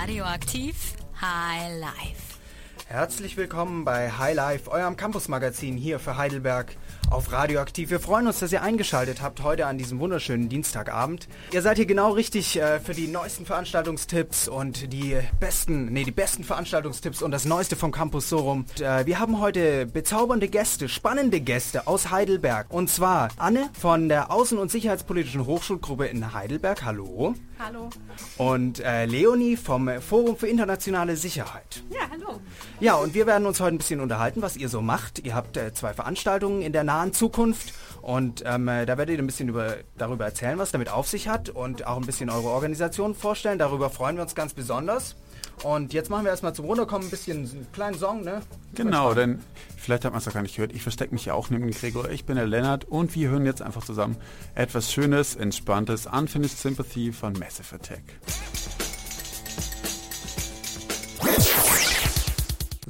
Radioaktiv High Life. Herzlich willkommen bei High Life, eurem Campusmagazin hier für Heidelberg auf Radioaktiv. Wir freuen uns, dass ihr eingeschaltet habt heute an diesem wunderschönen Dienstagabend. Ihr seid hier genau richtig äh, für die neuesten Veranstaltungstipps und die besten, nee, die besten Veranstaltungstipps und das Neueste vom Campus Sorum. Und, äh, wir haben heute bezaubernde Gäste, spannende Gäste aus Heidelberg. Und zwar Anne von der Außen- und Sicherheitspolitischen Hochschulgruppe in Heidelberg. Hallo. Hallo. Und äh, Leonie vom Forum für internationale Sicherheit. Ja, hallo. Ja, und wir werden uns heute ein bisschen unterhalten, was ihr so macht. Ihr habt äh, zwei Veranstaltungen in der nahen Zukunft und ähm, äh, da werdet ihr ein bisschen über, darüber erzählen, was damit auf sich hat und auch ein bisschen eure Organisation vorstellen. Darüber freuen wir uns ganz besonders. Und jetzt machen wir erstmal zum Runterkommen ein bisschen einen kleinen Song, ne? Genau, denn vielleicht hat man es doch gar nicht gehört. Ich verstecke mich ja auch neben Gregor. Ich bin der Lennart und wir hören jetzt einfach zusammen etwas Schönes, Entspanntes, Unfinished Sympathy von Massive Attack.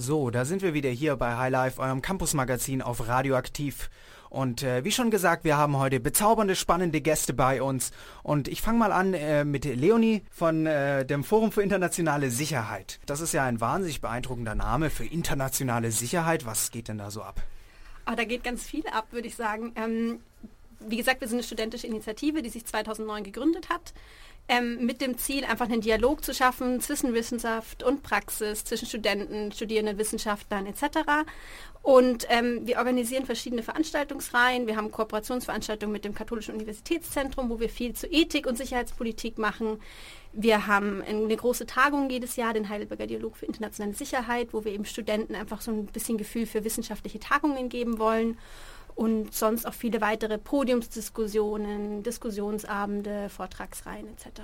So, da sind wir wieder hier bei High Life, eurem Campus-Magazin auf Radioaktiv. Und äh, wie schon gesagt, wir haben heute bezaubernde, spannende Gäste bei uns. Und ich fange mal an äh, mit Leonie von äh, dem Forum für internationale Sicherheit. Das ist ja ein wahnsinnig beeindruckender Name für internationale Sicherheit. Was geht denn da so ab? Oh, da geht ganz viel ab, würde ich sagen. Ähm, wie gesagt, wir sind eine studentische Initiative, die sich 2009 gegründet hat ähm, mit dem Ziel, einfach einen Dialog zu schaffen zwischen Wissenschaft und Praxis, zwischen Studenten, Studierenden, Wissenschaftlern etc. Und ähm, wir organisieren verschiedene Veranstaltungsreihen. Wir haben Kooperationsveranstaltungen mit dem Katholischen Universitätszentrum, wo wir viel zu Ethik und Sicherheitspolitik machen. Wir haben eine große Tagung jedes Jahr, den Heidelberger Dialog für internationale Sicherheit, wo wir eben Studenten einfach so ein bisschen Gefühl für wissenschaftliche Tagungen geben wollen und sonst auch viele weitere Podiumsdiskussionen, Diskussionsabende, Vortragsreihen etc.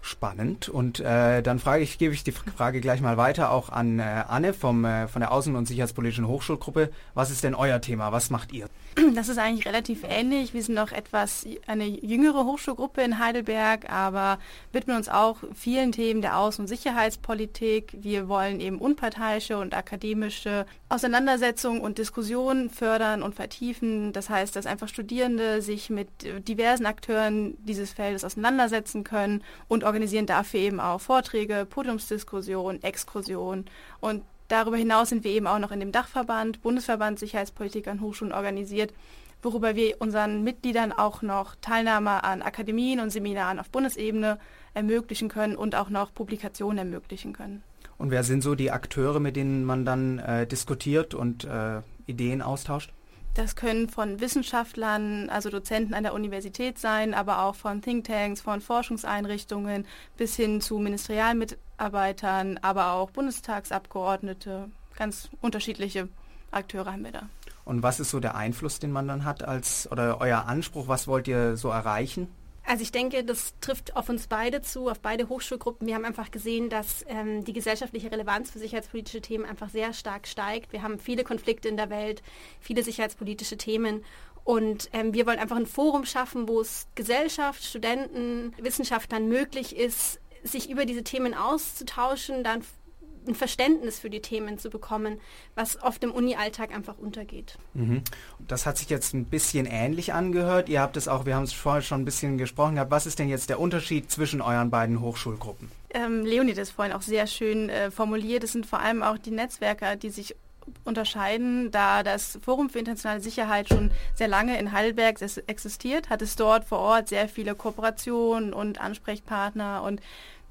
Spannend. Und äh, dann frage ich, gebe ich die Frage gleich mal weiter auch an äh, Anne vom, äh, von der Außen- und Sicherheitspolitischen Hochschulgruppe. Was ist denn euer Thema? Was macht ihr? Das ist eigentlich relativ ähnlich. Wir sind noch etwas eine jüngere Hochschulgruppe in Heidelberg, aber widmen uns auch vielen Themen der Außen- und Sicherheitspolitik. Wir wollen eben unparteiische und akademische Auseinandersetzungen und Diskussionen fördern und vertiefen. Das heißt, dass einfach Studierende sich mit diversen Akteuren dieses Feldes auseinandersetzen können und organisieren dafür eben auch Vorträge, Podiumsdiskussionen, Exkursionen und Darüber hinaus sind wir eben auch noch in dem Dachverband, Bundesverband Sicherheitspolitik an Hochschulen organisiert, worüber wir unseren Mitgliedern auch noch Teilnahme an Akademien und Seminaren auf Bundesebene ermöglichen können und auch noch Publikationen ermöglichen können. Und wer sind so die Akteure, mit denen man dann äh, diskutiert und äh, Ideen austauscht? Das können von Wissenschaftlern, also Dozenten an der Universität sein, aber auch von Thinktanks, von Forschungseinrichtungen bis hin zu Ministerialmitarbeitern, aber auch Bundestagsabgeordnete. Ganz unterschiedliche Akteure haben wir da. Und was ist so der Einfluss, den man dann hat als oder euer Anspruch? Was wollt ihr so erreichen? Also ich denke, das trifft auf uns beide zu, auf beide Hochschulgruppen. Wir haben einfach gesehen, dass ähm, die gesellschaftliche Relevanz für sicherheitspolitische Themen einfach sehr stark steigt. Wir haben viele Konflikte in der Welt, viele sicherheitspolitische Themen. Und ähm, wir wollen einfach ein Forum schaffen, wo es Gesellschaft, Studenten, Wissenschaftlern möglich ist, sich über diese Themen auszutauschen, dann ein Verständnis für die Themen zu bekommen, was oft im Uni-Alltag einfach untergeht. Mhm. Das hat sich jetzt ein bisschen ähnlich angehört. Ihr habt es auch, wir haben es vorher schon ein bisschen gesprochen gehabt. Was ist denn jetzt der Unterschied zwischen euren beiden Hochschulgruppen? Ähm, Leonie hat es vorhin auch sehr schön äh, formuliert. Es sind vor allem auch die Netzwerke, die sich unterscheiden, da das Forum für internationale Sicherheit schon sehr lange in Heidelberg existiert, hat es dort vor Ort sehr viele Kooperationen und Ansprechpartner und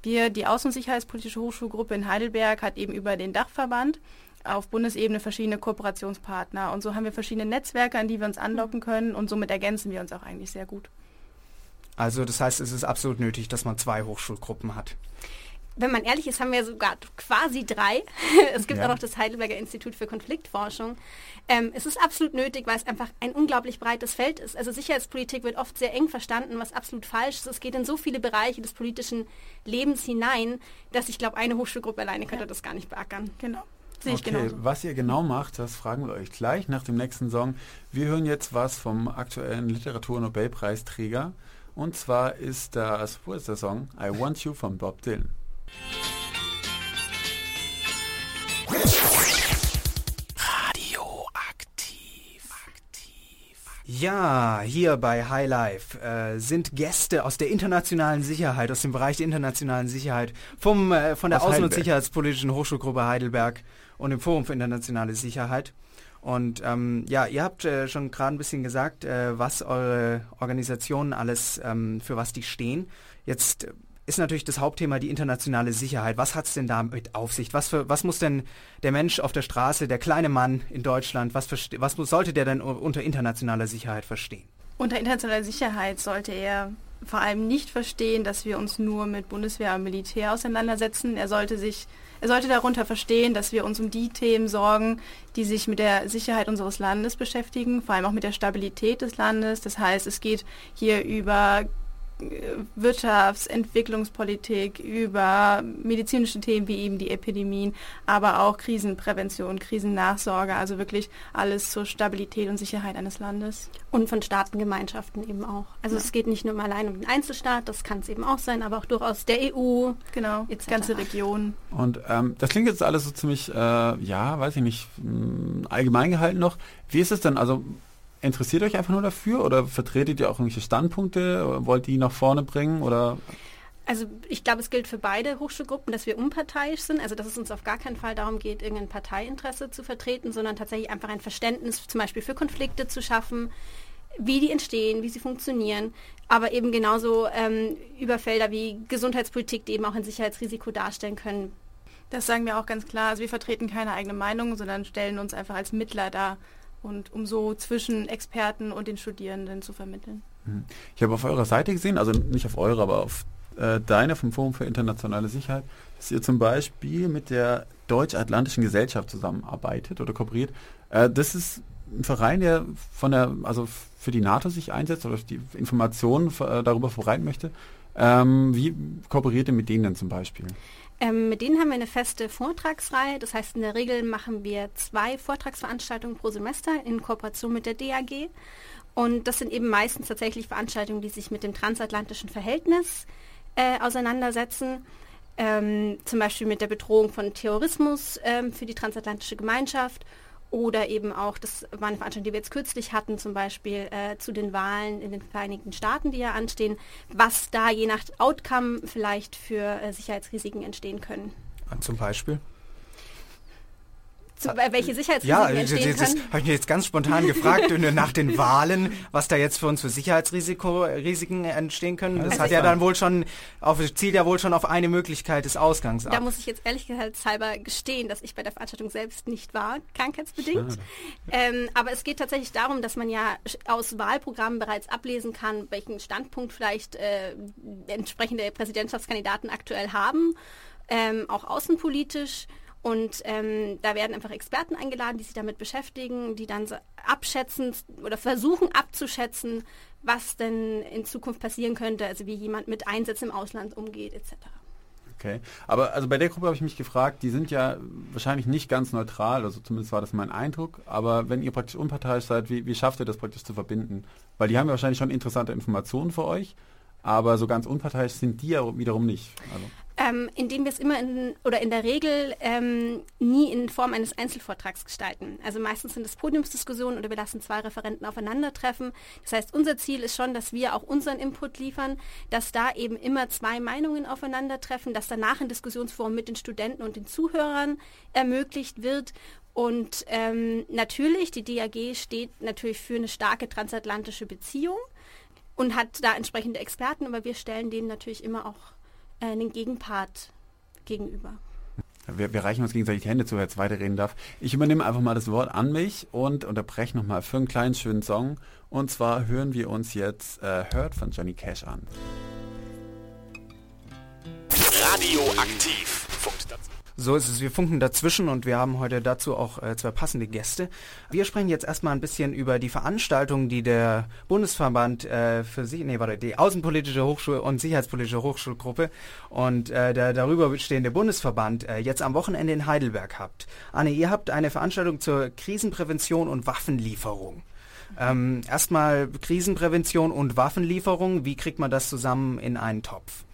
wir, die Außen- und Sicherheitspolitische Hochschulgruppe in Heidelberg, hat eben über den Dachverband auf Bundesebene verschiedene Kooperationspartner. Und so haben wir verschiedene Netzwerke, an die wir uns andocken können und somit ergänzen wir uns auch eigentlich sehr gut. Also das heißt, es ist absolut nötig, dass man zwei Hochschulgruppen hat wenn man ehrlich ist, haben wir sogar quasi drei. es gibt ja. auch noch das Heidelberger Institut für Konfliktforschung. Ähm, es ist absolut nötig, weil es einfach ein unglaublich breites Feld ist. Also Sicherheitspolitik wird oft sehr eng verstanden, was absolut falsch ist. Es geht in so viele Bereiche des politischen Lebens hinein, dass ich glaube, eine Hochschulgruppe alleine könnte ja. das gar nicht beackern. Genau. Sehe ich okay, genauso. Was ihr genau macht, das fragen wir euch gleich nach dem nächsten Song. Wir hören jetzt was vom aktuellen Literaturnobelpreisträger. Und zwar ist das, wo ist der Song? I Want You von Bob Dylan. Ja, hier bei High Life äh, sind Gäste aus der internationalen Sicherheit, aus dem Bereich der internationalen Sicherheit, vom, äh, von der Aus Außen- und Heidelberg. Sicherheitspolitischen Hochschulgruppe Heidelberg und dem Forum für internationale Sicherheit. Und ähm, ja, ihr habt äh, schon gerade ein bisschen gesagt, äh, was eure Organisationen alles, ähm, für was die stehen. Jetzt äh, ist natürlich das Hauptthema die internationale Sicherheit. Was hat es denn damit auf sich? Was, für, was muss denn der Mensch auf der Straße, der kleine Mann in Deutschland, was, was sollte der denn unter internationaler Sicherheit verstehen? Unter internationaler Sicherheit sollte er vor allem nicht verstehen, dass wir uns nur mit Bundeswehr und Militär auseinandersetzen. Er sollte sich, er sollte darunter verstehen, dass wir uns um die Themen sorgen, die sich mit der Sicherheit unseres Landes beschäftigen, vor allem auch mit der Stabilität des Landes. Das heißt, es geht hier über Wirtschafts-, Entwicklungspolitik, über medizinische Themen wie eben die Epidemien, aber auch Krisenprävention, Krisennachsorge, also wirklich alles zur Stabilität und Sicherheit eines Landes. Und von Staatengemeinschaften eben auch. Also es geht nicht nur mal allein um den Einzelstaat, das kann es eben auch sein, aber auch durchaus der EU. Genau, Etc. ganze Region. Und ähm, das klingt jetzt alles so ziemlich, äh, ja, weiß ich nicht, mh, allgemein gehalten noch. Wie ist es denn? Also interessiert euch einfach nur dafür oder vertretet ihr auch irgendwelche Standpunkte? Wollt ihr die nach vorne bringen oder? Also ich glaube, es gilt für beide Hochschulgruppen, dass wir unparteiisch sind, also dass es uns auf gar keinen Fall darum geht, irgendein Parteiinteresse zu vertreten, sondern tatsächlich einfach ein Verständnis zum Beispiel für Konflikte zu schaffen, wie die entstehen, wie sie funktionieren, aber eben genauso ähm, über Felder wie Gesundheitspolitik, die eben auch ein Sicherheitsrisiko darstellen können. Das sagen wir auch ganz klar. Also wir vertreten keine eigene Meinung, sondern stellen uns einfach als Mittler dar und um so zwischen Experten und den Studierenden zu vermitteln. Ich habe auf eurer Seite gesehen, also nicht auf eure, aber auf äh, deine vom Forum für internationale Sicherheit, dass ihr zum Beispiel mit der Deutsch-Atlantischen Gesellschaft zusammenarbeitet oder kooperiert. Äh, das ist ein Verein, der von der, also für die NATO sich einsetzt oder die Informationen äh, darüber verbreiten möchte. Ähm, wie kooperiert ihr mit denen denn zum Beispiel? Ähm, mit denen haben wir eine feste Vortragsreihe. Das heißt, in der Regel machen wir zwei Vortragsveranstaltungen pro Semester in Kooperation mit der DAG. Und das sind eben meistens tatsächlich Veranstaltungen, die sich mit dem transatlantischen Verhältnis äh, auseinandersetzen. Ähm, zum Beispiel mit der Bedrohung von Terrorismus ähm, für die transatlantische Gemeinschaft oder eben auch, das war eine Veranstaltung, die wir jetzt kürzlich hatten, zum Beispiel äh, zu den Wahlen in den Vereinigten Staaten, die ja anstehen, was da je nach Outcome vielleicht für äh, Sicherheitsrisiken entstehen können. Zum Beispiel? Zu, äh, welche Sicherheitsrisiken Ja, das, entstehen das, das habe ich mir jetzt ganz spontan gefragt äh, nach den Wahlen, was da jetzt für uns für Sicherheitsrisiken entstehen können. Das Also hat ja dann wohl schon auf, zielt ja wohl schon auf eine Möglichkeit des Ausgangs ab. Da muss ich jetzt ehrlich gesagt halber gestehen, dass ich bei der Veranstaltung selbst nicht war, krankheitsbedingt. Schade. Ähm, aber es geht tatsächlich darum, dass man ja aus Wahlprogrammen bereits ablesen kann, welchen Standpunkt vielleicht äh, entsprechende Präsidentschaftskandidaten aktuell haben, ähm, auch außenpolitisch. Und ähm, da werden einfach Experten eingeladen, die sich damit beschäftigen, die dann so abschätzen oder versuchen abzuschätzen, was denn in Zukunft passieren könnte, also wie jemand mit Einsätzen im Ausland umgeht, etc. Okay. Aber also bei der Gruppe habe ich mich gefragt, die sind ja wahrscheinlich nicht ganz neutral, also zumindest war das mein Eindruck. Aber wenn ihr praktisch unparteiisch seid, wie, wie schafft ihr das praktisch zu verbinden? Weil die haben ja wahrscheinlich schon interessante Informationen für euch, aber so ganz unparteiisch sind die ja wiederum nicht. Also, Ähm, indem wir es immer in, oder in der Regel ähm, nie in Form eines Einzelvortrags gestalten. Also meistens sind es Podiumsdiskussionen oder wir lassen zwei Referenten aufeinandertreffen. Das heißt, unser Ziel ist schon, dass wir auch unseren Input liefern, dass da eben immer zwei Meinungen aufeinandertreffen, dass danach ein Diskussionsforum mit den Studenten und den Zuhörern ermöglicht wird. Und ähm, natürlich, die DAG steht natürlich für eine starke transatlantische Beziehung und hat da entsprechende Experten, aber wir stellen denen natürlich immer auch einen Gegenpart gegenüber. wir, wir reichen uns gegenseitig die Hände zu, wer jetzt weiterreden darf. Ich übernehme einfach mal das Wort an mich und unterbreche nochmal für einen kleinen schönen Song. Und zwar hören wir uns jetzt äh, Hurt von Johnny Cash an. Radioaktiv. So ist es. Wir funken dazwischen und wir haben heute dazu auch äh, zwei passende Gäste. Wir sprechen jetzt erstmal ein bisschen über die Veranstaltung, die der Bundesverband äh, für sich, nee, warte, die Außenpolitische Hochschul- und Sicherheitspolitische Hochschulgruppe und äh, der darüber stehende Bundesverband äh, jetzt am Wochenende in Heidelberg habt. Anne, ihr habt eine Veranstaltung zur Krisenprävention und Waffenlieferung. Ähm, erstmal Krisenprävention und Waffenlieferung. Wie kriegt man das zusammen in einen Topf?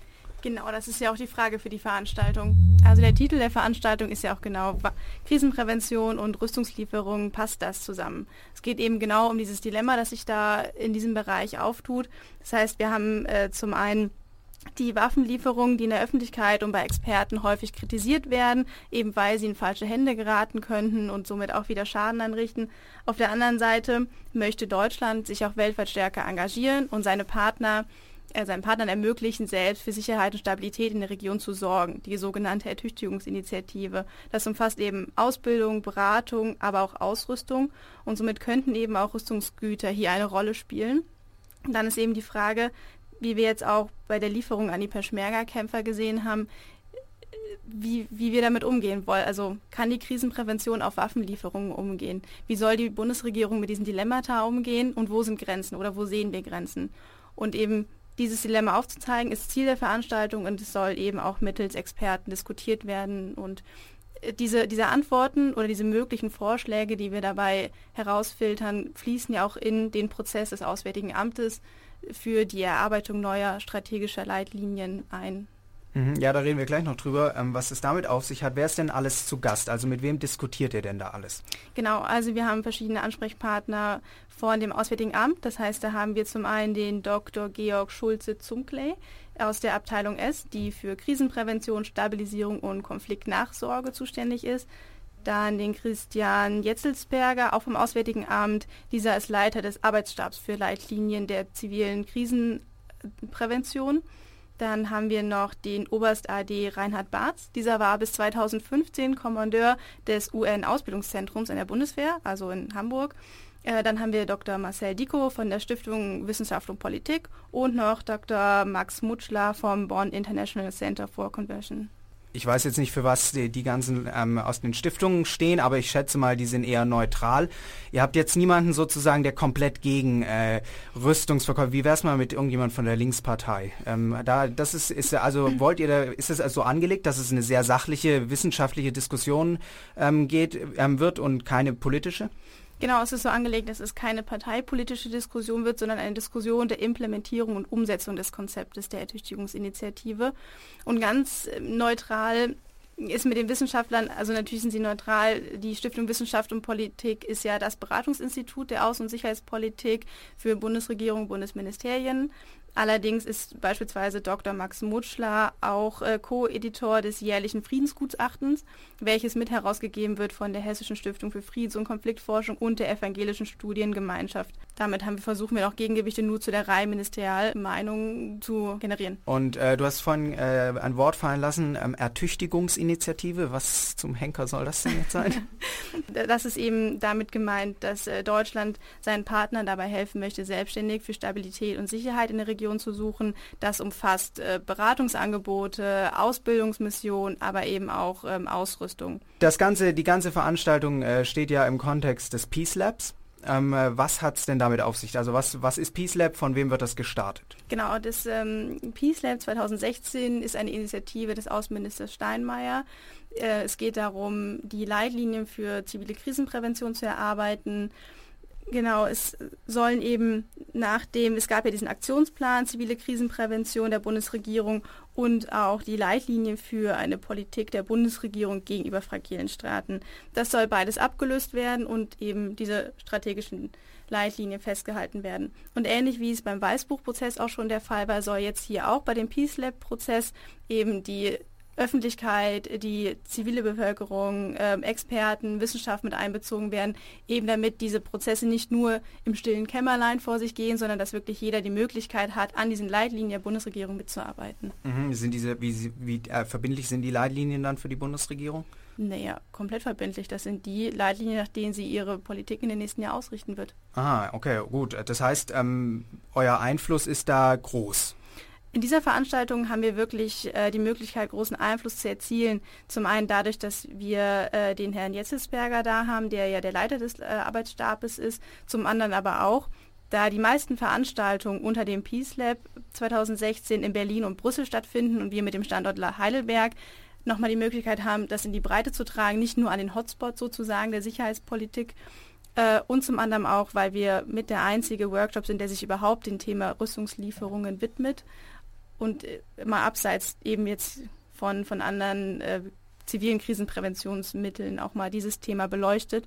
Genau, das ist ja auch die Frage für die Veranstaltung. Also der Titel der Veranstaltung ist ja auch genau Krisenprävention und Rüstungslieferungen, passt das zusammen? Es geht eben genau um dieses Dilemma, das sich da in diesem Bereich auftut. Das heißt, wir haben äh, zum einen die Waffenlieferungen, die in der Öffentlichkeit und bei Experten häufig kritisiert werden, eben weil sie in falsche Hände geraten könnten und somit auch wieder Schaden anrichten. Auf der anderen Seite möchte Deutschland sich auch weltweit stärker engagieren und seine Partner äh, seinen Partnern ermöglichen, selbst für Sicherheit und Stabilität in der Region zu sorgen, die sogenannte Ertüchtigungsinitiative. Das umfasst eben Ausbildung, Beratung, aber auch Ausrüstung und somit könnten eben auch Rüstungsgüter hier eine Rolle spielen. dann ist eben die Frage, wie wir jetzt auch bei der Lieferung an die Peschmerga-Kämpfer gesehen haben, wie, wie wir damit umgehen wollen. Also kann die Krisenprävention auf Waffenlieferungen umgehen? Wie soll die Bundesregierung mit diesen Dilemmata umgehen und wo sind Grenzen oder wo sehen wir Grenzen? Und eben dieses Dilemma aufzuzeigen, ist Ziel der Veranstaltung und es soll eben auch mittels Experten diskutiert werden und äh, diese, diese Antworten oder diese möglichen Vorschläge, die wir dabei herausfiltern, fließen ja auch in den Prozess des Auswärtigen Amtes für die Erarbeitung neuer strategischer Leitlinien ein. Mhm, ja, da reden wir gleich noch drüber, ähm, was es damit auf sich hat. Wer ist denn alles zu Gast? Also mit wem diskutiert ihr denn da alles? Genau, also wir haben verschiedene Ansprechpartner von dem Auswärtigen Amt. Das heißt, da haben wir zum einen den Dr. Georg Schulze-Zunkley aus der Abteilung S, die für Krisenprävention, Stabilisierung und Konfliktnachsorge zuständig ist. Dann den Christian Jetzelsberger, auch vom Auswärtigen Amt. Dieser ist Leiter des Arbeitsstabs für Leitlinien der zivilen Krisenprävention. Dann haben wir noch den Oberst AD Reinhard Barz. Dieser war bis 2015 Kommandeur des UN-Ausbildungszentrums in der Bundeswehr, also in Hamburg. Äh, dann haben wir Dr. Marcel Dicko von der Stiftung Wissenschaft und Politik und noch Dr. Max Mutschler vom Bonn International Center for Conversion ich weiß jetzt nicht, für was die, die ganzen ähm, aus den Stiftungen stehen, aber ich schätze mal, die sind eher neutral. Ihr habt jetzt niemanden sozusagen, der komplett gegen äh, Rüstungsverkäufe. Wie wär's mal mit irgendjemand von der Linkspartei? Ähm, da, das ist, ist also wollt ihr da, ist es also angelegt, dass es eine sehr sachliche wissenschaftliche Diskussion ähm, geht ähm, wird und keine politische? Genau, es ist so angelegt, dass es keine parteipolitische Diskussion wird, sondern eine Diskussion der Implementierung und Umsetzung des Konzeptes der Ertüchtigungsinitiative. Und ganz äh, neutral ist mit den Wissenschaftlern, also natürlich sind sie neutral, die Stiftung Wissenschaft und Politik ist ja das Beratungsinstitut der Außen- und Sicherheitspolitik für Bundesregierung, Bundesministerien. Allerdings ist beispielsweise Dr. Max Mutschler auch äh, Co-Editor des jährlichen Friedensgutachtens, welches mit herausgegeben wird von der Hessischen Stiftung für Friedens- und Konfliktforschung und der Evangelischen Studiengemeinschaft. Damit haben wir, versuchen wir auch Gegengewichte nur zu der Reihe Ministerialmeinung zu generieren. Und äh, du hast vorhin äh, ein Wort fallen lassen, ähm, Ertüchtigungsinitiative. Was zum Henker soll das denn jetzt sein? das ist eben damit gemeint, dass äh, Deutschland seinen Partnern dabei helfen möchte, selbstständig für Stabilität und Sicherheit in der Region Region zu suchen. Das umfasst äh, Beratungsangebote, Ausbildungsmissionen, aber eben auch ähm, Ausrüstung. Das ganze, die ganze Veranstaltung äh, steht ja im Kontext des Peace Labs. Ähm, äh, was hat es denn damit auf sich? Also was, was ist Peace Lab? Von wem wird das gestartet? Genau, das ähm, Peace Lab 2016 ist eine Initiative des Außenministers Steinmeier. Äh, es geht darum, die Leitlinien für zivile Krisenprävention zu erarbeiten Genau, es sollen eben nachdem, es gab ja diesen Aktionsplan zivile Krisenprävention der Bundesregierung und auch die Leitlinien für eine Politik der Bundesregierung gegenüber fragilen Staaten. Das soll beides abgelöst werden und eben diese strategischen Leitlinien festgehalten werden. Und ähnlich wie es beim Weißbuchprozess auch schon der Fall war, soll jetzt hier auch bei dem Peace Lab Prozess eben die Öffentlichkeit, die zivile Bevölkerung, äh, Experten, Wissenschaft mit einbezogen werden, eben damit diese Prozesse nicht nur im stillen Kämmerlein vor sich gehen, sondern dass wirklich jeder die Möglichkeit hat, an diesen Leitlinien der Bundesregierung mitzuarbeiten. Mhm. Sind diese, wie, wie äh, verbindlich sind die Leitlinien dann für die Bundesregierung? Naja, komplett verbindlich. Das sind die Leitlinien, nach denen sie ihre Politik in den nächsten Jahren ausrichten wird. Ah, okay, gut. Das heißt, ähm, euer Einfluss ist da groß. In dieser Veranstaltung haben wir wirklich äh, die Möglichkeit, großen Einfluss zu erzielen. Zum einen dadurch, dass wir äh, den Herrn Jetzelsberger da haben, der ja der Leiter des äh, Arbeitsstabes ist. Zum anderen aber auch, da die meisten Veranstaltungen unter dem Peace Lab 2016 in Berlin und Brüssel stattfinden und wir mit dem Standort Heidelberg nochmal die Möglichkeit haben, das in die Breite zu tragen, nicht nur an den Hotspots sozusagen der Sicherheitspolitik, äh, und zum anderen auch, weil wir mit der einzige Workshop sind, der sich überhaupt dem Thema Rüstungslieferungen widmet und äh, mal abseits eben jetzt von, von anderen äh, zivilen Krisenpräventionsmitteln auch mal dieses Thema beleuchtet.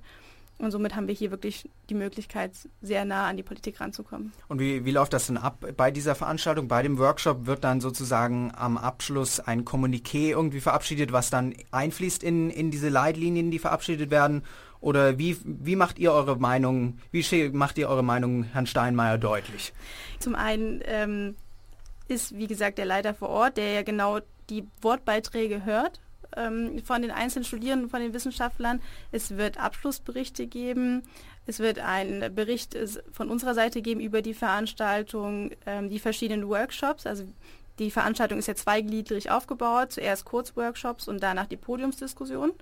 Und somit haben wir hier wirklich die Möglichkeit, sehr nah an die Politik ranzukommen. Und wie, wie läuft das denn ab bei dieser Veranstaltung? Bei dem Workshop wird dann sozusagen am Abschluss ein Kommuniqué irgendwie verabschiedet, was dann einfließt in, in diese Leitlinien, die verabschiedet werden? Oder wie, wie macht ihr eure Meinung, wie macht ihr eure Meinung Herrn Steinmeier deutlich? Zum einen ähm, ist, wie gesagt, der Leiter vor Ort, der ja genau die Wortbeiträge hört ähm, von den einzelnen Studierenden, von den Wissenschaftlern. Es wird Abschlussberichte geben. Es wird einen Bericht von unserer Seite geben über die Veranstaltung, ähm, die verschiedenen Workshops. Also die Veranstaltung ist ja zweigliedrig aufgebaut. Zuerst Kurzworkshops und danach die Podiumsdiskussion.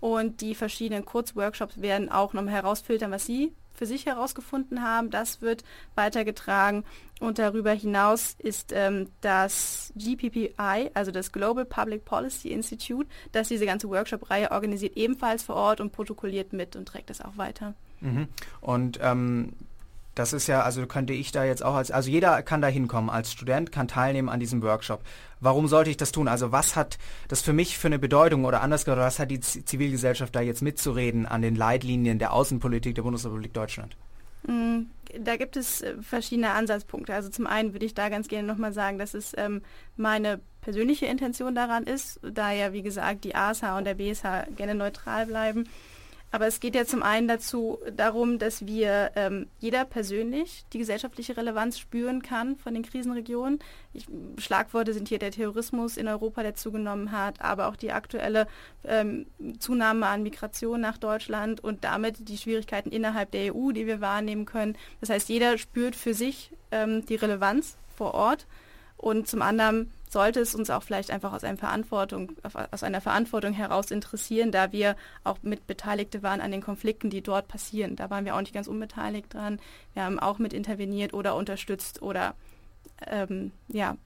Und die verschiedenen Kurzworkshops werden auch nochmal herausfiltern, was Sie für sich herausgefunden haben. Das wird weitergetragen. Und darüber hinaus ist ähm, das GPPI, also das Global Public Policy Institute, das diese ganze Workshop-Reihe organisiert, ebenfalls vor Ort und protokolliert mit und trägt das auch weiter. Mhm. Und ähm, das ist ja, also könnte ich da jetzt auch als, also jeder kann da hinkommen als Student, kann teilnehmen an diesem Workshop. Warum sollte ich das tun? Also was hat das für mich für eine Bedeutung oder anders gesagt, was hat die Zivilgesellschaft da jetzt mitzureden an den Leitlinien der Außenpolitik der Bundesrepublik Deutschland? Mm, da gibt es äh, verschiedene Ansatzpunkte. Also zum einen würde ich da ganz gerne nochmal sagen, dass es ähm, meine persönliche Intention daran ist, da ja wie gesagt die ASH und der BSH gerne neutral bleiben aber es geht ja zum einen dazu darum, dass wir ähm, jeder persönlich die gesellschaftliche Relevanz spüren kann von den Krisenregionen. Ich, Schlagworte sind hier der Terrorismus in Europa, der zugenommen hat, aber auch die aktuelle ähm, Zunahme an Migration nach Deutschland und damit die Schwierigkeiten innerhalb der EU, die wir wahrnehmen können. Das heißt, jeder spürt für sich ähm, die Relevanz vor Ort und zum anderen sollte es uns auch vielleicht einfach aus einer Verantwortung, aus einer Verantwortung heraus interessieren, da wir auch mit Beteiligte waren an den Konflikten, die dort passieren. Da waren wir auch nicht ganz unbeteiligt dran. Wir haben auch mit interveniert oder unterstützt oder ähm, ja,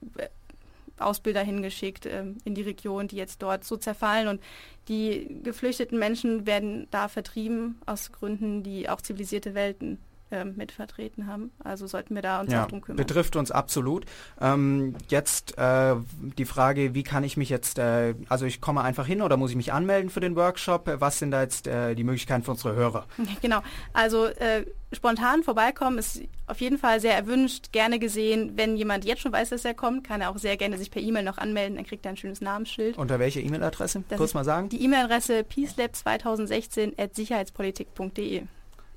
Ausbilder hingeschickt ähm, in die Region, die jetzt dort so zerfallen und die geflüchteten Menschen werden da vertrieben aus Gründen, die auch zivilisierte Welten ähm, mit vertreten haben. Also sollten wir da uns ja, auch drum kümmern. Betrifft uns absolut. Ähm, jetzt äh, die Frage, wie kann ich mich jetzt, äh, also ich komme einfach hin oder muss ich mich anmelden für den Workshop? Was sind da jetzt äh, die Möglichkeiten für unsere Hörer? Genau, also äh, spontan vorbeikommen ist auf jeden Fall sehr erwünscht, gerne gesehen. Wenn jemand jetzt schon weiß, dass er kommt, kann er auch sehr gerne sich per E-Mail noch anmelden, dann kriegt er ein schönes Namensschild. Unter welche E-Mail-Adresse? Kurz mal sagen. Die E-Mail-Adresse peacelab2016 at sicherheitspolitik.de.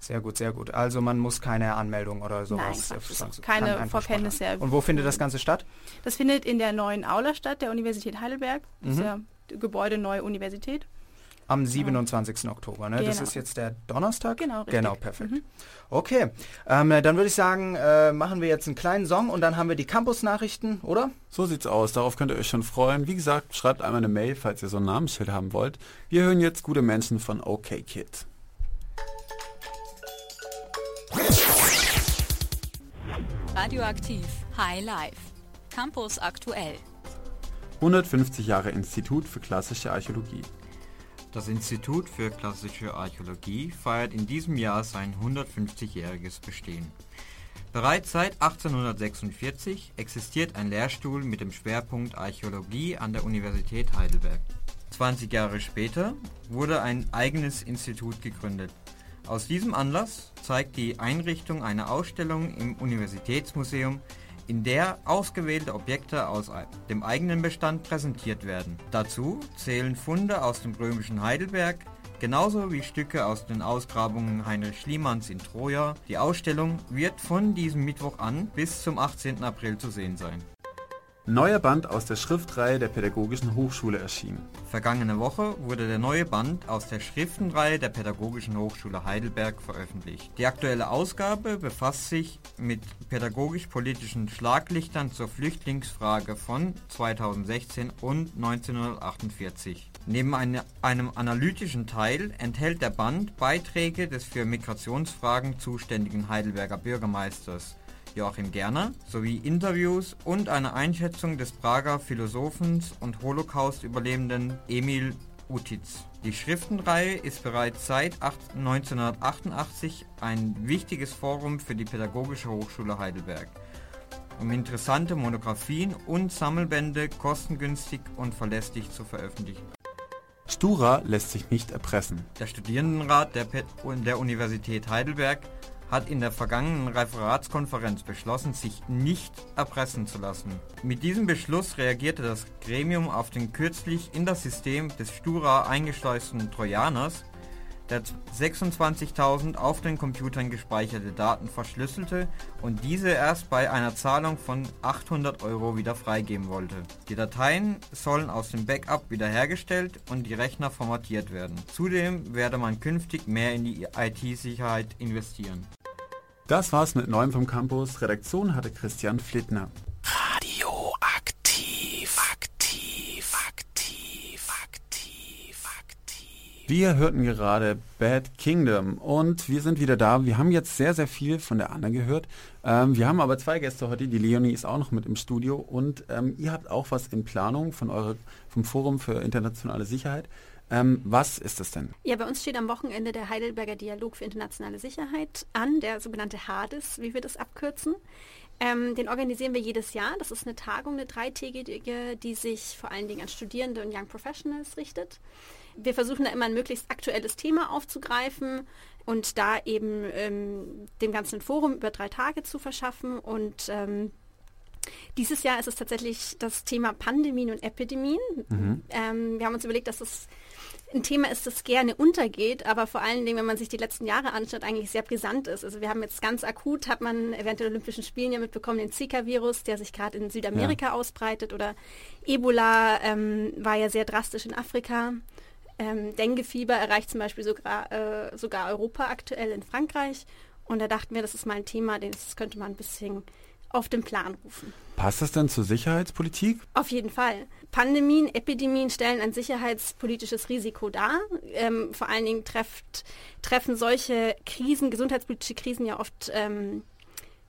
Sehr gut, sehr gut. Also man muss keine Anmeldung oder sowas. Nein, keine Vorkenntnisse. Und wo findet das Ganze statt? Das findet in der neuen Aula statt, der Universität Heidelberg. Das mhm. ist ja Gebäude Neue Universität. Am 27. Ja. Oktober, ne? Genau. Das ist jetzt der Donnerstag? Genau, richtig. Genau, perfekt. Mhm. Okay, ähm, dann würde ich sagen, äh, machen wir jetzt einen kleinen Song und dann haben wir die Campus-Nachrichten, oder? So sieht's aus, darauf könnt ihr euch schon freuen. Wie gesagt, schreibt einmal eine Mail, falls ihr so ein Namensschild haben wollt. Wir hören jetzt Gute Menschen von OK Kid. Radioaktiv High Life. Campus aktuell. 150 Jahre Institut für klassische Archäologie. Das Institut für klassische Archäologie feiert in diesem Jahr sein 150-jähriges Bestehen. Bereits seit 1846 existiert ein Lehrstuhl mit dem Schwerpunkt Archäologie an der Universität Heidelberg. 20 Jahre später wurde ein eigenes Institut gegründet, aus diesem Anlass zeigt die Einrichtung eine Ausstellung im Universitätsmuseum, in der ausgewählte Objekte aus dem eigenen Bestand präsentiert werden. Dazu zählen Funde aus dem römischen Heidelberg, genauso wie Stücke aus den Ausgrabungen Heinrich Schliemanns in Troja. Die Ausstellung wird von diesem Mittwoch an bis zum 18. April zu sehen sein. Neuer Band aus der Schriftenreihe der Pädagogischen Hochschule erschienen. Vergangene Woche wurde der neue Band aus der Schriftenreihe der Pädagogischen Hochschule Heidelberg veröffentlicht. Die aktuelle Ausgabe befasst sich mit pädagogisch-politischen Schlaglichtern zur Flüchtlingsfrage von 2016 und 1948. Neben eine, einem analytischen Teil enthält der Band Beiträge des für Migrationsfragen zuständigen Heidelberger Bürgermeisters Joachim Gerner sowie Interviews und eine Einschätzung des Prager Philosophens und Holocaust-Überlebenden Emil Utitz. Die Schriftenreihe ist bereits seit 1988 ein wichtiges Forum für die Pädagogische Hochschule Heidelberg. um interessante Monographien und Sammelbände kostengünstig und verlässlich zu veröffentlichen. Stura lässt sich nicht erpressen. Der Studierendenrat der, der Universität Heidelberg hat in der vergangenen Referatskonferenz beschlossen, sich nicht erpressen zu lassen. Mit diesem Beschluss reagierte das Gremium auf den kürzlich in das System des Stura eingeschleusten Trojaners, der 26.000 auf den Computern gespeicherte Daten verschlüsselte und diese erst bei einer Zahlung von 800 Euro wieder freigeben wollte. Die Dateien sollen aus dem Backup wiederhergestellt und die Rechner formatiert werden. Zudem werde man künftig mehr in die IT-Sicherheit investieren. Das war's mit Neuem vom Campus. Redaktion hatte Christian Flittner. Radioaktiv, aktiv, aktiv, aktiv, aktiv. Wir hörten gerade Bad Kingdom und wir sind wieder da. Wir haben jetzt sehr, sehr viel von der Anna gehört. Ähm, wir haben aber zwei Gäste heute. Die Leonie ist auch noch mit im Studio und ähm, ihr habt auch was in Planung von eure, vom Forum für internationale Sicherheit. Ähm, was ist das denn? Ja, bei uns steht am Wochenende der Heidelberger Dialog für internationale Sicherheit an, der sogenannte HADIS, wie wir das abkürzen. Ähm, den organisieren wir jedes Jahr. Das ist eine Tagung, eine dreitägige, die sich vor allen Dingen an Studierende und Young Professionals richtet. Wir versuchen da immer ein möglichst aktuelles Thema aufzugreifen und da eben ähm, dem ganzen Forum über drei Tage zu verschaffen. Und ähm, dieses Jahr ist es tatsächlich das Thema Pandemien und Epidemien. Mhm. Ähm, wir haben uns überlegt, dass es ein Thema ist, das gerne untergeht, aber vor allen Dingen, wenn man sich die letzten Jahre anschaut, eigentlich sehr brisant ist. Also wir haben jetzt ganz akut, hat man während der Olympischen Spielen ja mitbekommen, den Zika-Virus, der sich gerade in Südamerika ja. ausbreitet oder Ebola ähm, war ja sehr drastisch in Afrika. Ähm, Denguefieber erreicht zum Beispiel sogar, äh, sogar Europa aktuell in Frankreich. Und da dachten wir, das ist mal ein Thema, das könnte man ein bisschen auf den Plan rufen. Passt das denn zur Sicherheitspolitik? Auf jeden Fall. Pandemien, Epidemien stellen ein sicherheitspolitisches Risiko dar. Ähm, vor allen Dingen trefft, treffen solche Krisen, gesundheitspolitische Krisen ja oft ähm,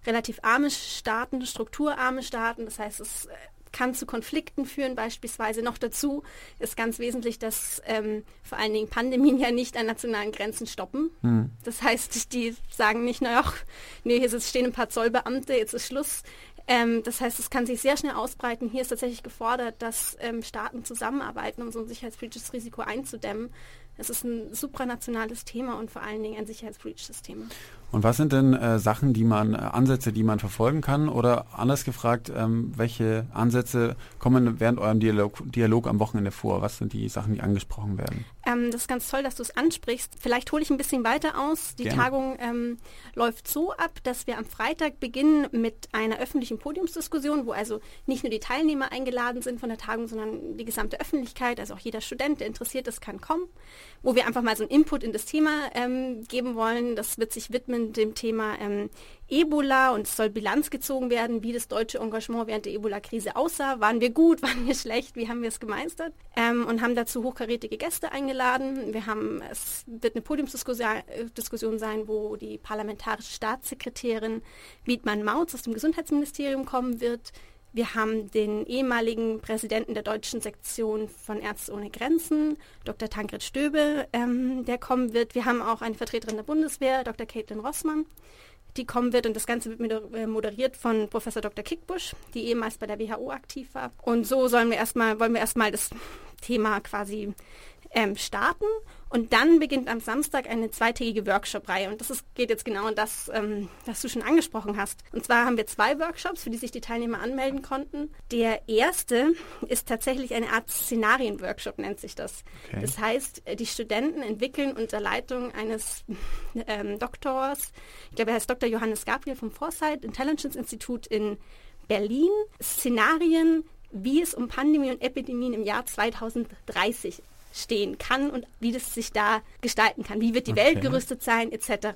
relativ arme Staaten, strukturarme Staaten. Das heißt, es kann zu Konflikten führen beispielsweise. Noch dazu ist ganz wesentlich, dass ähm, vor allen Dingen Pandemien ja nicht an nationalen Grenzen stoppen. Hm. Das heißt, die sagen nicht, naja, nee, hier stehen ein paar Zollbeamte, jetzt ist Schluss. Ähm, das heißt, es kann sich sehr schnell ausbreiten. Hier ist tatsächlich gefordert, dass ähm, Staaten zusammenarbeiten, um so ein sicherheitspolitisches Risiko einzudämmen. Es ist ein supranationales Thema und vor allen Dingen ein sicherheitspolitisches Thema. Und was sind denn äh, Sachen, die man, äh, Ansätze, die man verfolgen kann? Oder anders gefragt, ähm, welche Ansätze kommen während eurem Dialog, Dialog am Wochenende vor? Was sind die Sachen, die angesprochen werden? Ähm, das ist ganz toll, dass du es ansprichst. Vielleicht hole ich ein bisschen weiter aus. Die Gerne. Tagung ähm, läuft so ab, dass wir am Freitag beginnen mit einer öffentlichen Podiumsdiskussion, wo also nicht nur die Teilnehmer eingeladen sind von der Tagung, sondern die gesamte Öffentlichkeit, also auch jeder Student, der interessiert ist, kann kommen, wo wir einfach mal so einen Input in das Thema ähm, geben wollen. Das wird sich widmen mit dem Thema ähm, Ebola und es soll Bilanz gezogen werden, wie das deutsche Engagement während der Ebola-Krise aussah. Waren wir gut, waren wir schlecht, wie haben wir es gemeistert? Ähm, und haben dazu hochkarätige Gäste eingeladen. Wir haben, es wird eine Podiumsdiskussion sein, wo die parlamentarische Staatssekretärin Wiedmann Mautz aus dem Gesundheitsministerium kommen wird. Wir haben den ehemaligen Präsidenten der deutschen Sektion von Ärzte ohne Grenzen, Dr. Tankred Stöbe, ähm, der kommen wird. Wir haben auch eine Vertreterin der Bundeswehr, Dr. Caitlin Rossmann, die kommen wird. Und das Ganze wird äh, moderiert von Professor Dr. Kickbusch, die ehemals bei der WHO aktiv war. Und so sollen wir erstmal, wollen wir erstmal das Thema quasi ähm, starten. Und dann beginnt am Samstag eine zweitägige Workshop-Reihe. Und das ist, geht jetzt genau in das, ähm, was du schon angesprochen hast. Und zwar haben wir zwei Workshops, für die sich die Teilnehmer anmelden konnten. Der erste ist tatsächlich eine Art Szenarien-Workshop, nennt sich das. Okay. Das heißt, die Studenten entwickeln unter Leitung eines ähm, Doktors, ich glaube, er heißt Dr. Johannes Gabriel vom Foresight Intelligence Institute in Berlin, Szenarien, wie es um Pandemie und Epidemien im Jahr 2030 stehen kann und wie das sich da gestalten kann. Wie wird die okay. Welt gerüstet sein, etc.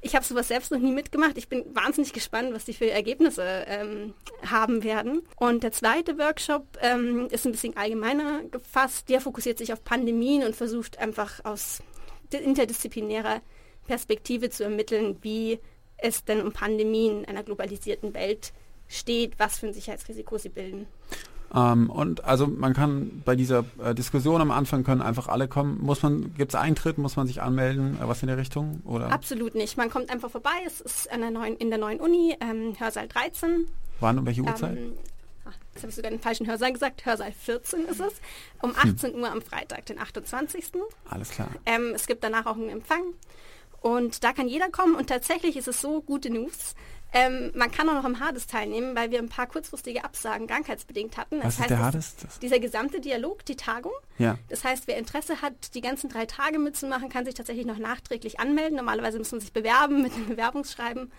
Ich habe sowas selbst noch nie mitgemacht. Ich bin wahnsinnig gespannt, was die für Ergebnisse ähm, haben werden. Und der zweite Workshop ähm, ist ein bisschen allgemeiner gefasst. Der fokussiert sich auf Pandemien und versucht einfach aus interdisziplinärer Perspektive zu ermitteln, wie es denn um Pandemien einer globalisierten Welt steht, was für ein Sicherheitsrisiko sie bilden. Ähm, und also man kann bei dieser äh, Diskussion am Anfang können einfach alle kommen. Muss man, gibt es Eintritt, muss man sich anmelden, äh, was in der Richtung? Oder? Absolut nicht. Man kommt einfach vorbei. Es ist der neuen, in der neuen Uni, ähm, Hörsaal 13. Wann und welche Uhrzeit? Ähm, jetzt habe ich sogar den falschen Hörsaal gesagt. Hörsaal 14 ist es. Um 18 Uhr am Freitag, den 28. Alles klar. Ähm, es gibt danach auch einen Empfang. Und da kann jeder kommen. Und tatsächlich ist es so gute News. Ähm, man kann auch noch im Hades teilnehmen, weil wir ein paar kurzfristige Absagen krankheitsbedingt hatten. Was ist der Hades? Das- Dieser gesamte Dialog, die Tagung. Ja. Das heißt, wer Interesse hat, die ganzen drei Tage mitzumachen, kann sich tatsächlich noch nachträglich anmelden. Normalerweise muss man sich bewerben mit einem Bewerbungsschreiben.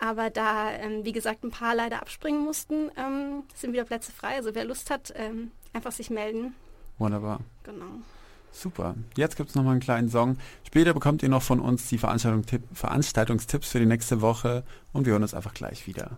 Aber da, ähm, wie gesagt, ein paar leider abspringen mussten, ähm, sind wieder Plätze frei. Also wer Lust hat, ähm, einfach sich melden. Wunderbar. Genau. Super. Jetzt gibt es nochmal einen kleinen Song. Später bekommt ihr noch von uns die Veranstaltung Tipp, Veranstaltungstipps für die nächste Woche und wir hören uns einfach gleich wieder.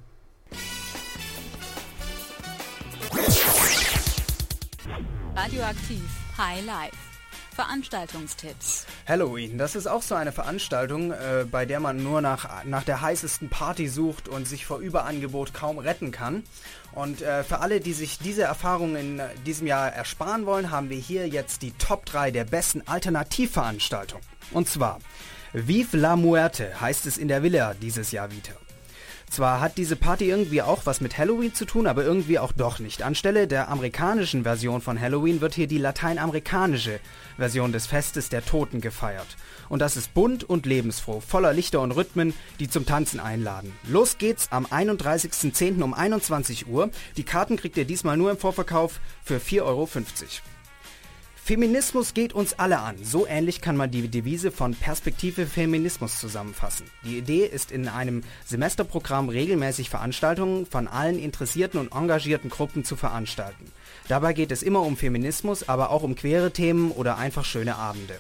Radioaktiv High Life. Veranstaltungstipps. Halloween, das ist auch so eine Veranstaltung, äh, bei der man nur nach, nach der heißesten Party sucht und sich vor Überangebot kaum retten kann. Und äh, für alle, die sich diese Erfahrung in äh, diesem Jahr ersparen wollen, haben wir hier jetzt die Top 3 der besten Alternativveranstaltungen. Und zwar Vive la Muerte heißt es in der Villa dieses Jahr wieder. Zwar hat diese Party irgendwie auch was mit Halloween zu tun, aber irgendwie auch doch nicht. Anstelle der amerikanischen Version von Halloween wird hier die lateinamerikanische Version des Festes der Toten gefeiert. Und das ist bunt und lebensfroh, voller Lichter und Rhythmen, die zum Tanzen einladen. Los geht's am 31.10. um 21 Uhr. Die Karten kriegt ihr diesmal nur im Vorverkauf für 4,50 Euro. Feminismus geht uns alle an. So ähnlich kann man die Devise von Perspektive Feminismus zusammenfassen. Die Idee ist in einem Semesterprogramm regelmäßig Veranstaltungen von allen interessierten und engagierten Gruppen zu veranstalten. Dabei geht es immer um Feminismus, aber auch um queere Themen oder einfach schöne Abende.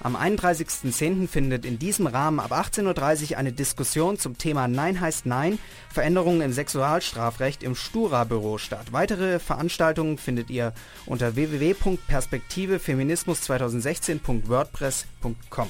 Am 31.10. findet in diesem Rahmen ab 18.30 Uhr eine Diskussion zum Thema Nein heißt Nein, Veränderungen im Sexualstrafrecht im Stura-Büro statt. Weitere Veranstaltungen findet ihr unter www.perspektivefeminismus2016.wordpress.com.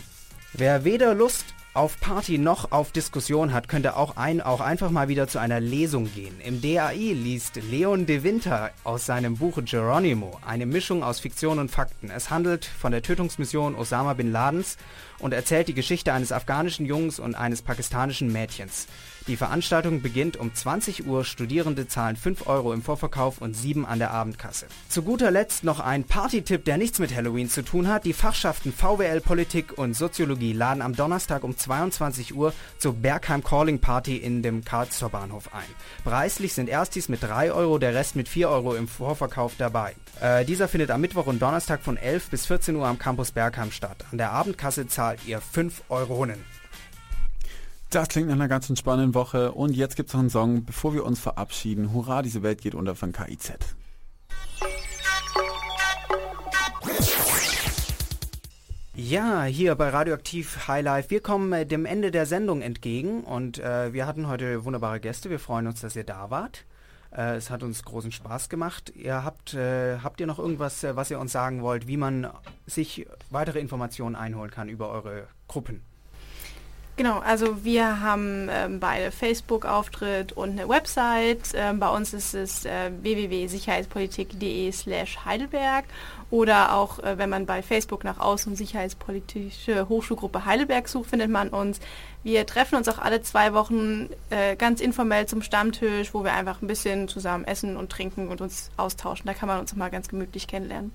Wer weder Lust auf Party noch auf Diskussion hat, könnte auch, ein, auch einfach mal wieder zu einer Lesung gehen. Im DAI liest Leon de Winter aus seinem Buch Geronimo eine Mischung aus Fiktion und Fakten. Es handelt von der Tötungsmission Osama bin Ladens und erzählt die Geschichte eines afghanischen Jungs und eines pakistanischen Mädchens. Die Veranstaltung beginnt um 20 Uhr. Studierende zahlen 5 Euro im Vorverkauf und 7 an der Abendkasse. Zu guter Letzt noch ein Partytipp, der nichts mit Halloween zu tun hat. Die Fachschaften VWL Politik und Soziologie laden am Donnerstag um 22 Uhr zur Bergheim Calling Party in dem Karlstor Bahnhof ein. Preislich sind Erstis mit 3 Euro, der Rest mit 4 Euro im Vorverkauf dabei. Äh, dieser findet am Mittwoch und Donnerstag von 11 bis 14 Uhr am Campus Bergheim statt. An der Abendkasse zahlt ihr 5 Euronen. Das klingt nach einer ganz spannenden Woche und jetzt gibt es noch einen Song, bevor wir uns verabschieden. Hurra, diese Welt geht unter von KIZ. Ja, hier bei Radioaktiv Highlife. Wir kommen äh, dem Ende der Sendung entgegen und äh, wir hatten heute wunderbare Gäste. Wir freuen uns, dass ihr da wart. Äh, es hat uns großen Spaß gemacht. Ihr habt, äh, habt ihr noch irgendwas, äh, was ihr uns sagen wollt, wie man sich weitere Informationen einholen kann über eure Gruppen? Genau, also wir haben ähm, beide Facebook-Auftritt und eine Website. Ähm, bei uns ist es äh, www.sicherheitspolitik.de slash Heidelberg oder auch, äh, wenn man bei Facebook nach Außen- Sicherheitspolitische Hochschulgruppe Heidelberg sucht, findet man uns. Wir treffen uns auch alle zwei Wochen äh, ganz informell zum Stammtisch, wo wir einfach ein bisschen zusammen essen und trinken und uns austauschen. Da kann man uns mal ganz gemütlich kennenlernen.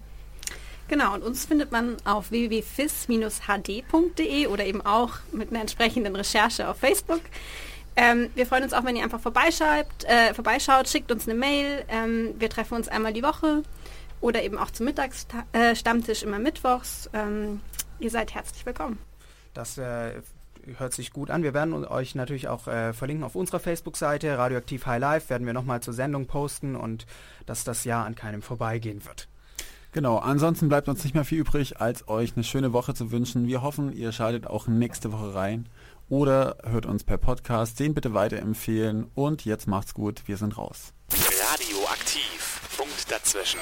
Genau, und uns findet man auf www.fis-hd.de oder eben auch mit einer entsprechenden Recherche auf Facebook. Ähm, wir freuen uns auch, wenn ihr einfach vorbeischaut, äh, vorbeischaut schickt uns eine Mail. Ähm, wir treffen uns einmal die Woche oder eben auch zum Mittagsstammtisch immer mittwochs. Ähm, ihr seid herzlich willkommen. Das äh, hört sich gut an. Wir werden euch natürlich auch äh, verlinken auf unserer Facebook-Seite Radioaktiv High Life. Werden wir nochmal zur Sendung posten und dass das Jahr an keinem vorbeigehen wird. Genau, ansonsten bleibt uns nicht mehr viel übrig, als euch eine schöne Woche zu wünschen. Wir hoffen, ihr schaltet auch nächste Woche rein oder hört uns per Podcast. Den bitte weiterempfehlen und jetzt macht's gut, wir sind raus. Radioaktiv. Punkt dazwischen.